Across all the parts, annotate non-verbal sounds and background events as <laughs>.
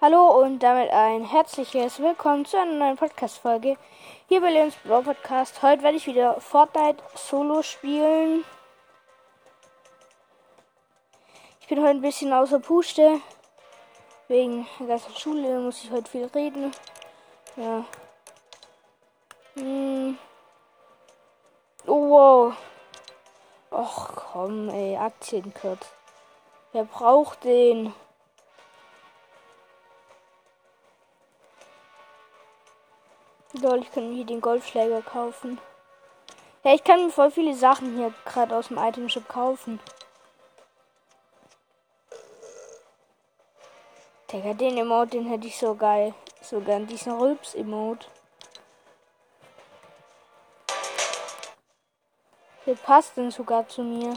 Hallo und damit ein herzliches Willkommen zu einer neuen Podcast-Folge hier bei Leons Brawl Podcast. Heute werde ich wieder Fortnite Solo spielen. Ich bin heute ein bisschen außer Puste. Wegen der ganzen Schule muss ich heute viel reden. Ja. Hm. Oh, wow. Och, komm, ey, Aktienkurt. Wer braucht den? Lol, ich kann mir hier den Golfschläger kaufen. Ja, ich kann mir voll viele Sachen hier gerade aus dem Item Shop kaufen. Digga, den Emote, den hätte ich so geil. So gern diesen Rülps-Emote. Der passt denn sogar zu mir.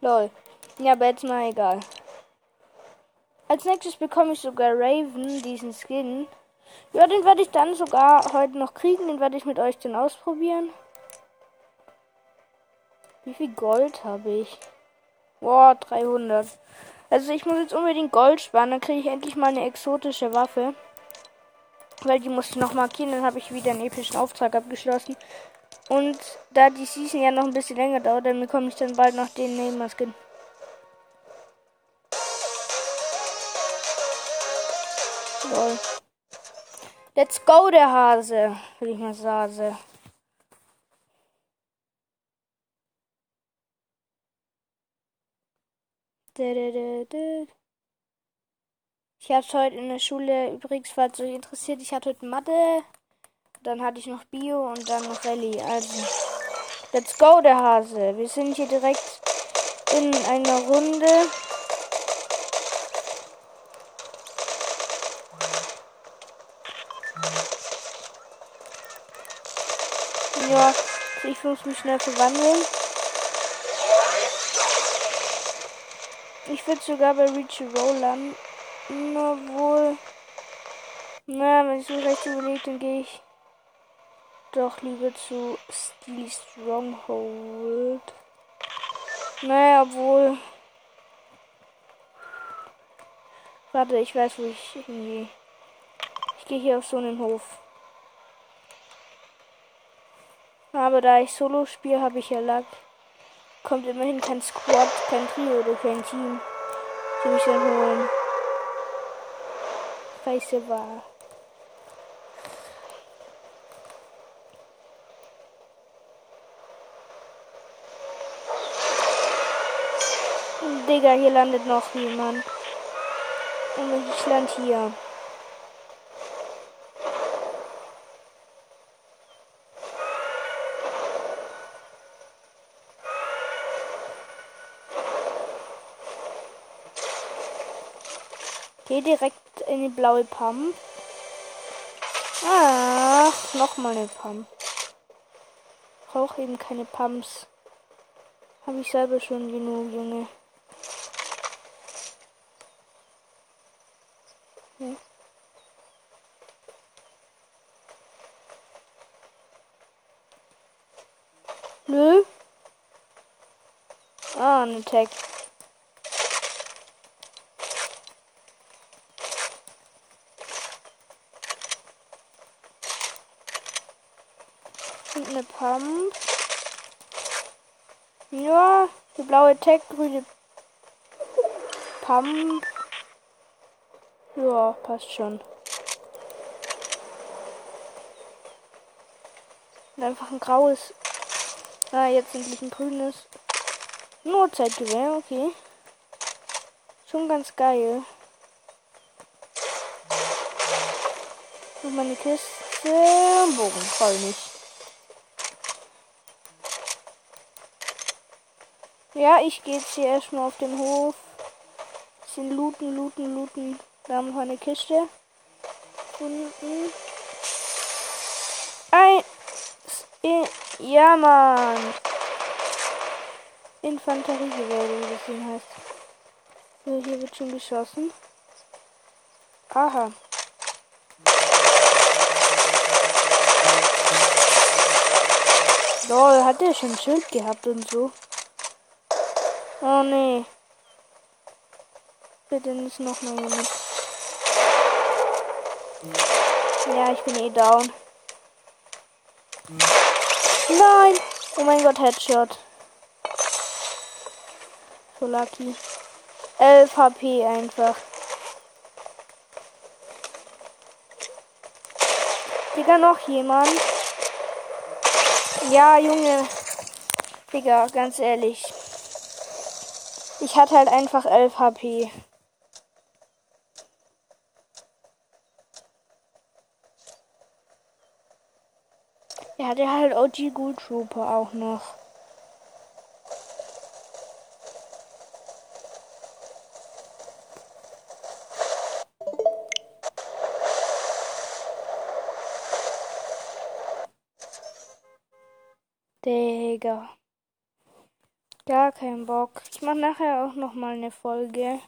Lol. Ja, aber jetzt mal egal. Als nächstes bekomme ich sogar Raven, diesen Skin. Ja, den werde ich dann sogar heute noch kriegen. Den werde ich mit euch dann ausprobieren. Wie viel Gold habe ich? Boah, 300. Also ich muss jetzt unbedingt Gold sparen. Dann kriege ich endlich mal eine exotische Waffe. Weil die musste ich noch markieren. Dann habe ich wieder einen epischen Auftrag abgeschlossen. Und da die Season ja noch ein bisschen länger dauert, dann bekomme ich dann bald noch den Neymar-Skin. Lol. Let's go, der Hase, will ich mal sagen. Ich hatte heute in der Schule übrigens, falls euch interessiert, ich hatte heute Mathe, dann hatte ich noch Bio und dann noch Rallye. Also, let's go, der Hase. Wir sind hier direkt in einer Runde. Ja, ich muss mich schnell verwandeln. Ich würde sogar bei Reach Roll landen. Obwohl. Na, wenn ich mir recht überlege, dann gehe ich doch lieber zu Steel Stronghold. Naja, obwohl. Warte, ich weiß, wo ich hingehe. Gehe hier auf so einen Hof. Aber da ich Solo spiele, habe ich ja Lack. Kommt immerhin kein Squad, kein Trio oder kein Team, die mich dann holen. Scheiße war. Digga, hier landet noch jemand. Und ich land hier. Geh direkt in die blaue Pump. Ach, nochmal eine Pump. Brauche eben keine Pumps. Habe ich selber schon genug, Junge. Ja. Nö. Ah, ein Tag. Und eine Pump. Ja, die blaue Tech, grüne Pump. Ja, passt schon. Und einfach ein graues. Ah, jetzt endlich ein grünes. Notzeitgewehr, okay. Schon ganz geil. Und meine Kiste. Bogen, voll nicht. Ja, ich gehe jetzt hier erstmal auf den Hof. Bisschen looten, looten, looten. Da haben wir eine Kiste. Unten. Ein. Ja, Mann. Infanteriegewehr, wie das Ding heißt. So, hier wird schon geschossen. Aha. Lol, hat der schon ein Schild gehabt und so? Oh nee. Bitte nicht noch mal jemand. Ja, ich bin eh down. Nein! Oh mein Gott, Headshot. So lucky. 11 HP einfach. Digga, noch jemand? Ja, Junge. Digga, ganz ehrlich. Ich hatte halt einfach 11 HP. Er hatte halt OG Good Trooper auch noch. Digga. Gar kein Bock. Ich mache nachher auch noch mal eine Folge.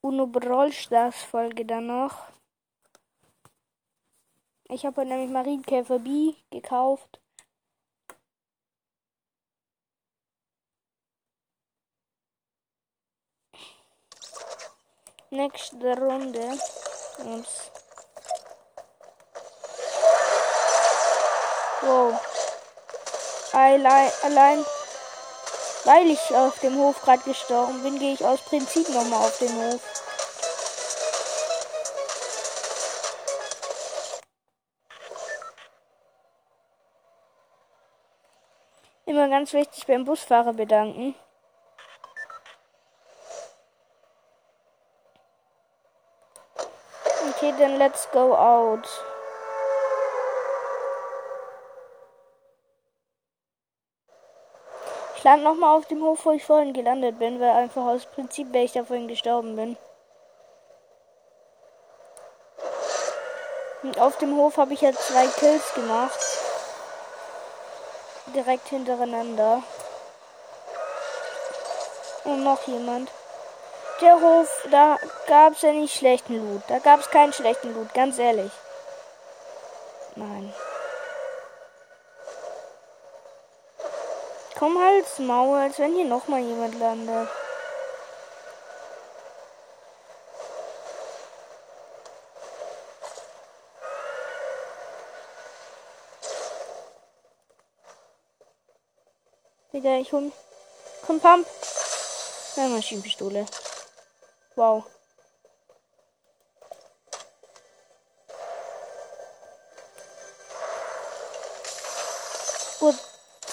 Uno Brawl Stars Folge dann noch. Ich habe nämlich Marienkäfer B gekauft. Nächste Runde. Ups. Wow. Allein, allein weil ich auf dem Hof gerade gestorben bin, gehe ich aus Prinzip nochmal auf den Hof. Immer ganz wichtig beim Busfahrer bedanken. Okay, dann let's go out. Lande nochmal auf dem Hof, wo ich vorhin gelandet bin, weil einfach aus Prinzip, weil ich da vorhin gestorben bin. Und auf dem Hof habe ich jetzt zwei Kills gemacht direkt hintereinander. Und noch jemand. Der Hof, da gab es ja nicht schlechten Loot. Da gab es keinen schlechten Loot, ganz ehrlich. Nein. Komm halt's Maul, als wenn hier noch mal jemand landet. Digga, ich hol. Komm, Pump. Ja, Maschinenpistole. Wow.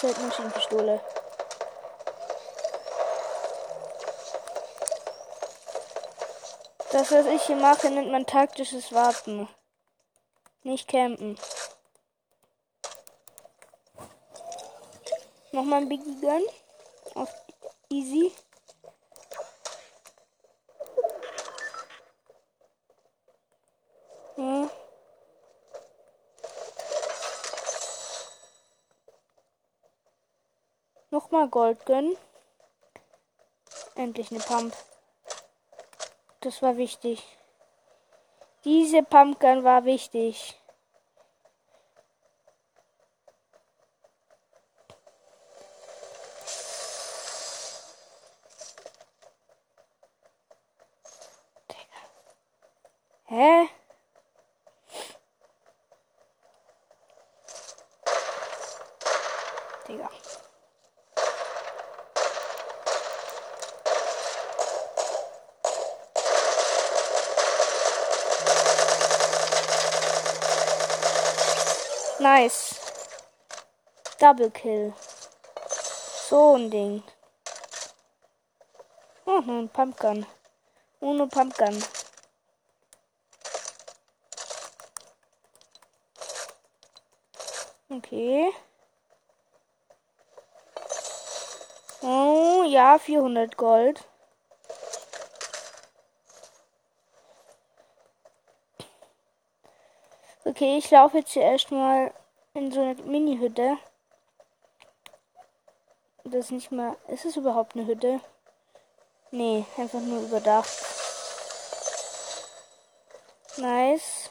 Zeitmaschinenpistole. Das, was ich hier mache, nennt man taktisches Warten. Nicht campen. Nochmal ein Biggie Gun. Auf easy. Ja. Nochmal Gold gönnen. Endlich eine Pump. Das war wichtig. Diese Pumpgun war wichtig. Hä? Digga. Nice. Double Kill. So ein Ding. Oh, ein Pumpgun. Ohne Pumpgun. Okay. Oh, ja, 400 Gold. Okay, ich laufe jetzt hier erstmal in so eine Mini-Hütte. Das ist nicht mal. Ist es überhaupt eine Hütte? Nee, einfach nur überdacht. Nice.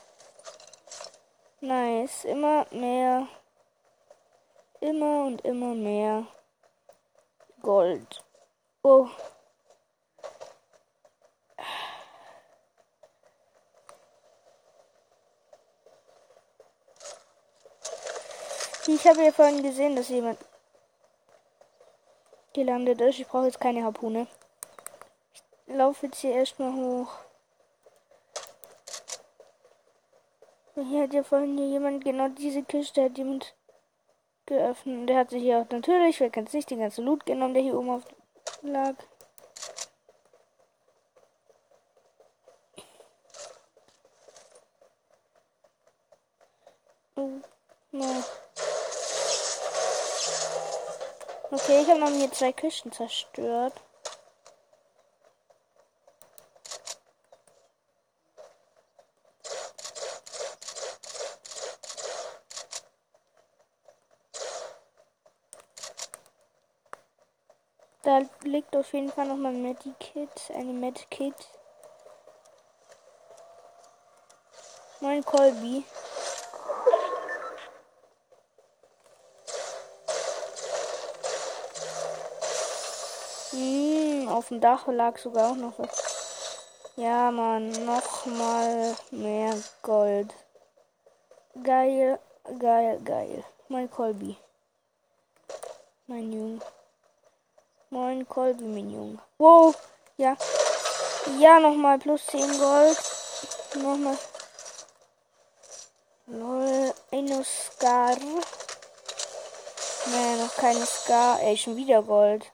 Nice. Immer mehr immer und immer mehr Gold. Oh. Ich habe ja vorhin gesehen, dass jemand gelandet ist. Ich brauche jetzt keine Harpune. Ich laufe jetzt hier erstmal hoch. Hier hat ja vorhin hier jemand genau diese Kiste hat jemand geöffnet. Der hat sich hier auch natürlich, wer kennt es nicht, den ganzen Loot genommen, der hier oben auf lag. Oh, no. Okay, ich habe noch hier zwei Küchen zerstört. Da liegt auf jeden Fall noch mal ein Medikit, eine Medkit. Mein Colby. Hm, auf dem Dach lag sogar auch noch was. Ja, Mann, noch mal mehr Gold. Geil, geil, geil. Mein Colby. Mein Junge. Moin Kolbi, mein Junge. Wow, ja. Ja, nochmal plus 10 Gold. Nochmal. Lol, eine Scar. Nee, noch keine Scar. Ey, schon wieder Gold.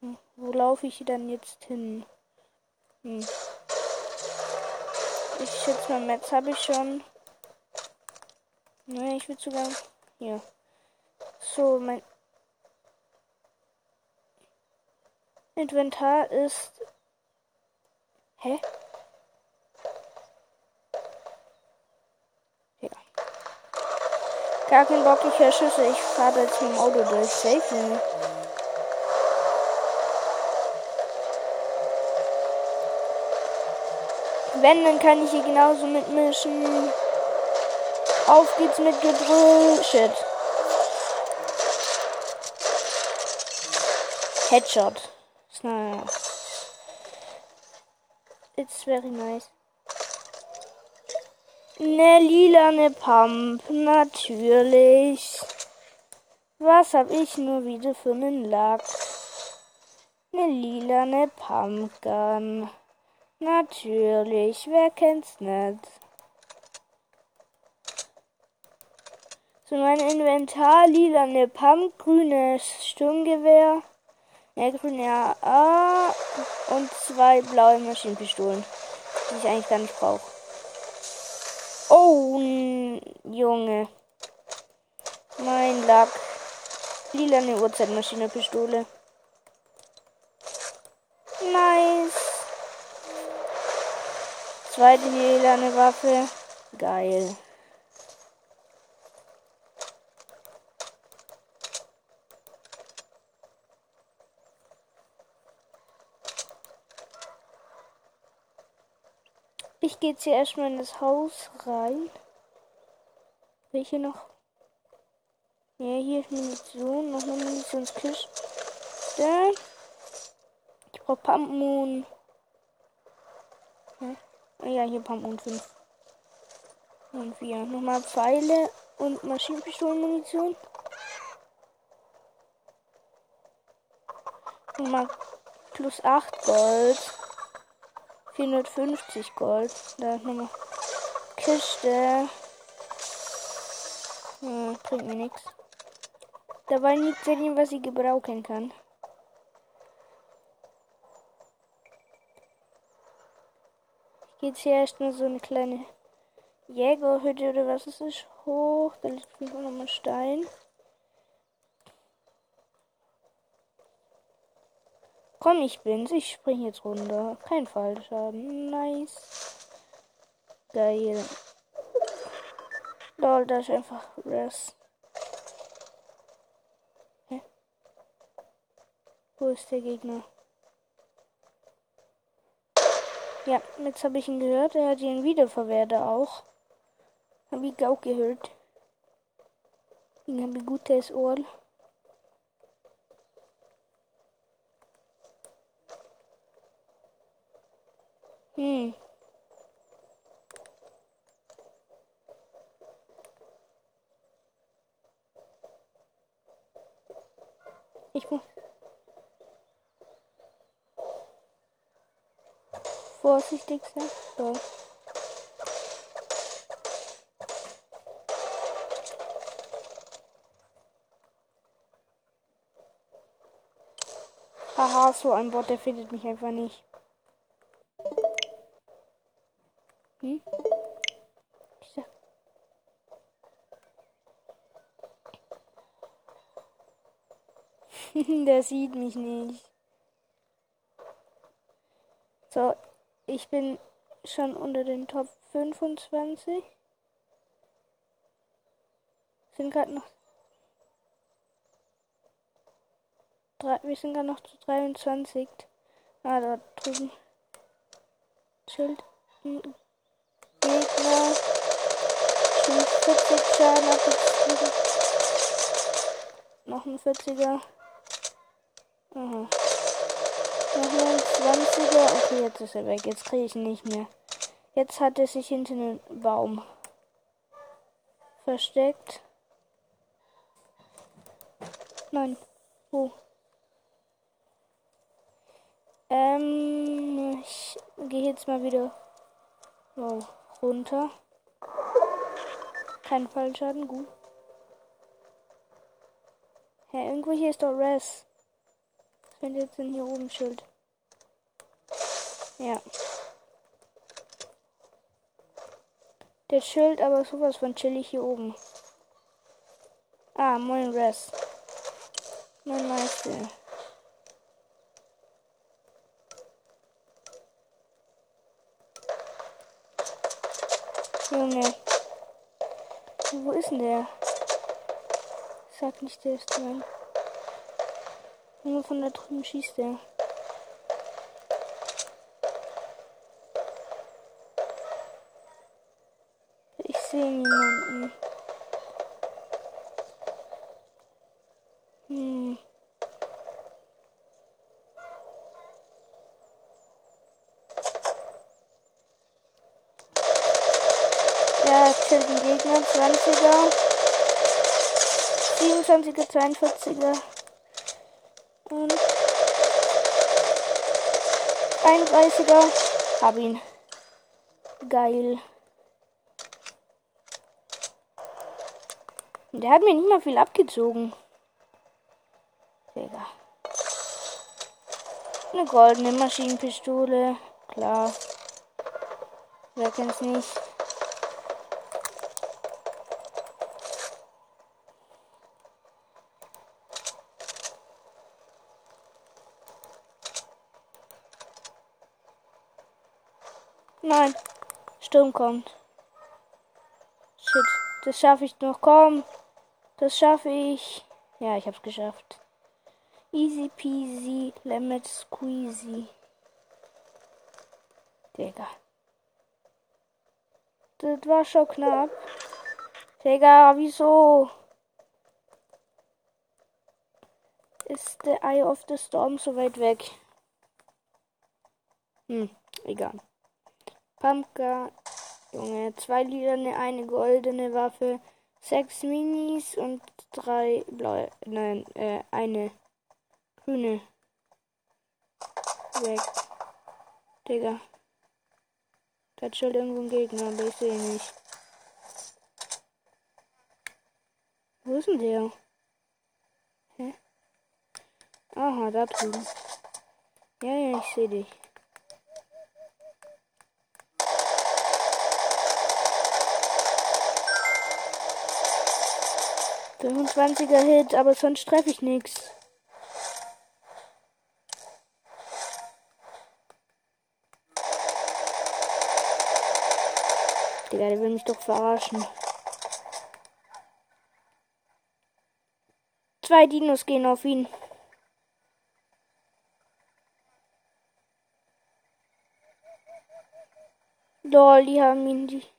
Wo laufe ich denn jetzt hin? Hm. Ich schätze mal, Metz habe ich schon. Ne, ich will sogar. Hier. So, mein Inventar ist. Hä? Ja. Gar kein Bock, ich Schüsse. Ich fahre jetzt mit dem Auto durch. Safe. Wenn, dann kann ich hier genauso mitmischen. Auf geht's mit Gebrüll. Shit. Headshot. It's very nice. Ne lilane Pump, natürlich. Was hab ich nur wieder für einen Lack? Ne lilane Pumpgun. Natürlich, wer kennt's nicht? So mein Inventar, lilane Pump, grünes Sturmgewehr. Ja, grüne AA und zwei blaue Maschinenpistolen, die ich eigentlich gar nicht brauche. Oh, Junge. Mein Lack. Lila eine Uhrzeitmaschinenpistole. Nice. Zweite lila eine Waffe. Geil. Ich gehe jetzt hier erstmal in das Haus rein. Welche noch? Ja, hier ist Munition. Noch eine Munitionskiste. Ich brauche Pumpmoon. Ja. Ah ja, hier Pumpmoon 5. Und 4. Nochmal Pfeile und Maschinenpistolenmunition. Nochmal plus 8 Gold. 450 Gold. Da nochmal Kiste. Hm, bringt mir nichts. Da war nichts was ich gebrauchen kann. Jetzt hier erstmal so eine kleine Jägerhütte oder was ist das hoch. Da liegt noch mal Stein. Komm, ich bin's. Ich spring jetzt runter. Kein Fallschaden. Nice. Geil. Lol, da ist einfach Res. Hä? Wo ist der Gegner? Ja, jetzt habe ich ihn gehört. Er hat ihn Wiederverwerter auch. Habe ich auch gehört. Ich habe ein gutes Ohr. Hm. Ich muss Vorsichtig sein. So. Haha, so ein Bot, der findet mich einfach nicht. Hm? <laughs> der sieht mich nicht. So, ich bin schon unter den Top 25. Sind gerade noch drei, wir sind gerade noch zu 23. Ah, da drüben. Schild. Gegner. Schon 40 Schaden. Noch ein 40er. Aha. Noch ein 20er. Okay, jetzt ist er weg. Jetzt kriege ich ihn nicht mehr. Jetzt hat er sich hinter einem Baum versteckt. Nein. Wo? Ähm, ich gehe jetzt mal wieder wow, runter. Kein Fallschaden, gut. Hä, hey, irgendwo hier ist doch Res. Was wenn jetzt denn hier oben Schild? Ja. Der Schild, aber sowas von chillig hier oben. Ah, moin Res. Mein Meister. Junge. Wo ist denn der? Sag nicht, der ist dran. Nur von da drüben schießt der. Ich sehe niemanden. Hm. Ja, killt den Gegner. 20er. 27er, 42er. Und 31er. Hab ihn. Geil. Der hat mir nicht mal viel abgezogen. Digga. Eine goldene Maschinenpistole. Klar. Wer kennt's nicht? Nein. Sturm kommt. Shit. Das schaffe ich noch. Komm. Das schaffe ich. Ja, ich hab's geschafft. Easy peasy, lemon squeezy. Digga. Das war schon knapp. Digga, wieso? Ist der Eye of the Storm so weit weg? Hm, egal. Pumpkin. Junge, zwei Lilane, eine goldene Waffe, sechs Minis und drei blaue. Nein, äh, eine grüne. Weg. Digga. Da hat schon irgendwo ein Gegner, aber ich sehe nicht. Wo ist denn der? Hä? Aha, da drüben. Ja, ja, ich sehe dich. 25er Hit, aber sonst treffe ich nichts. Digga, der will mich doch verarschen. Zwei Dinos gehen auf ihn. Lol, die haben ihn die.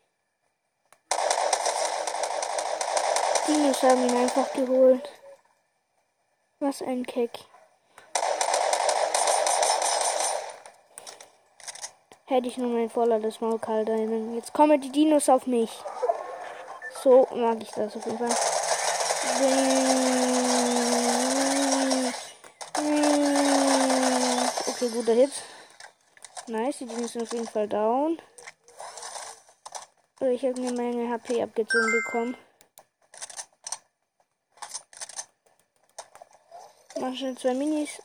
Dinos haben ihn einfach geholt. Was ein Keck. Hätte ich nur mein voller das Maul Jetzt kommen die Dinos auf mich. So mag ich das auf jeden Fall. guter Hit. Nice, die Dinge sind auf jeden Fall down. Ich habe eine Menge HP abgezogen bekommen. Mach schon zwei Minis.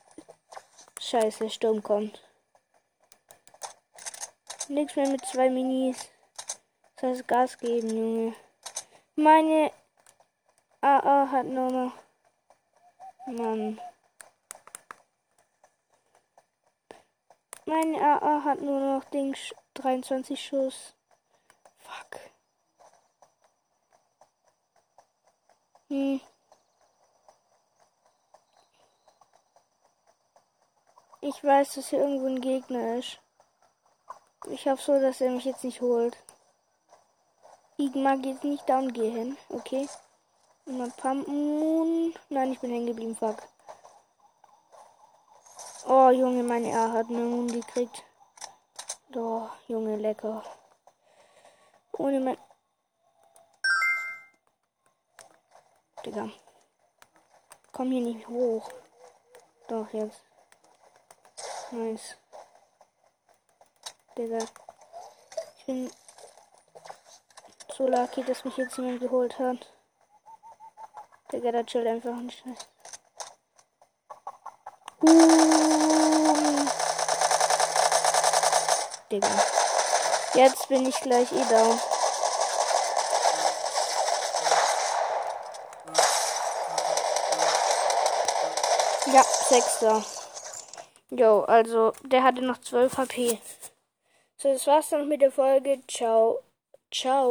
Scheiße, Sturm kommt. Nichts mehr mit zwei Minis. Das heißt Gas geben, Junge. Meine AA hat nur noch. Mann. Mein AA hat nur noch Ding 23 Schuss. Fuck. Hm. Ich weiß, dass hier irgendwo ein Gegner ist. Ich hoffe so, dass er mich jetzt nicht holt. Ich mag jetzt nicht down gehen. Okay. Immer Pumpen. Nein, ich bin hängen geblieben. Fuck. Oh, Junge, meine R hat eine Moon gekriegt. Doch, Junge, lecker. Ohne mein. Digga. Komm hier nicht hoch. Doch, jetzt. Nice. Digga. Ich bin so lucky, dass mich jetzt jemand geholt hat. Digga, da chillt einfach nicht. Uh. Digga. Jetzt bin ich gleich eh down. Ja, sechster. Jo, also der hatte noch 12 HP. So, das war's dann mit der Folge. Ciao. Ciao.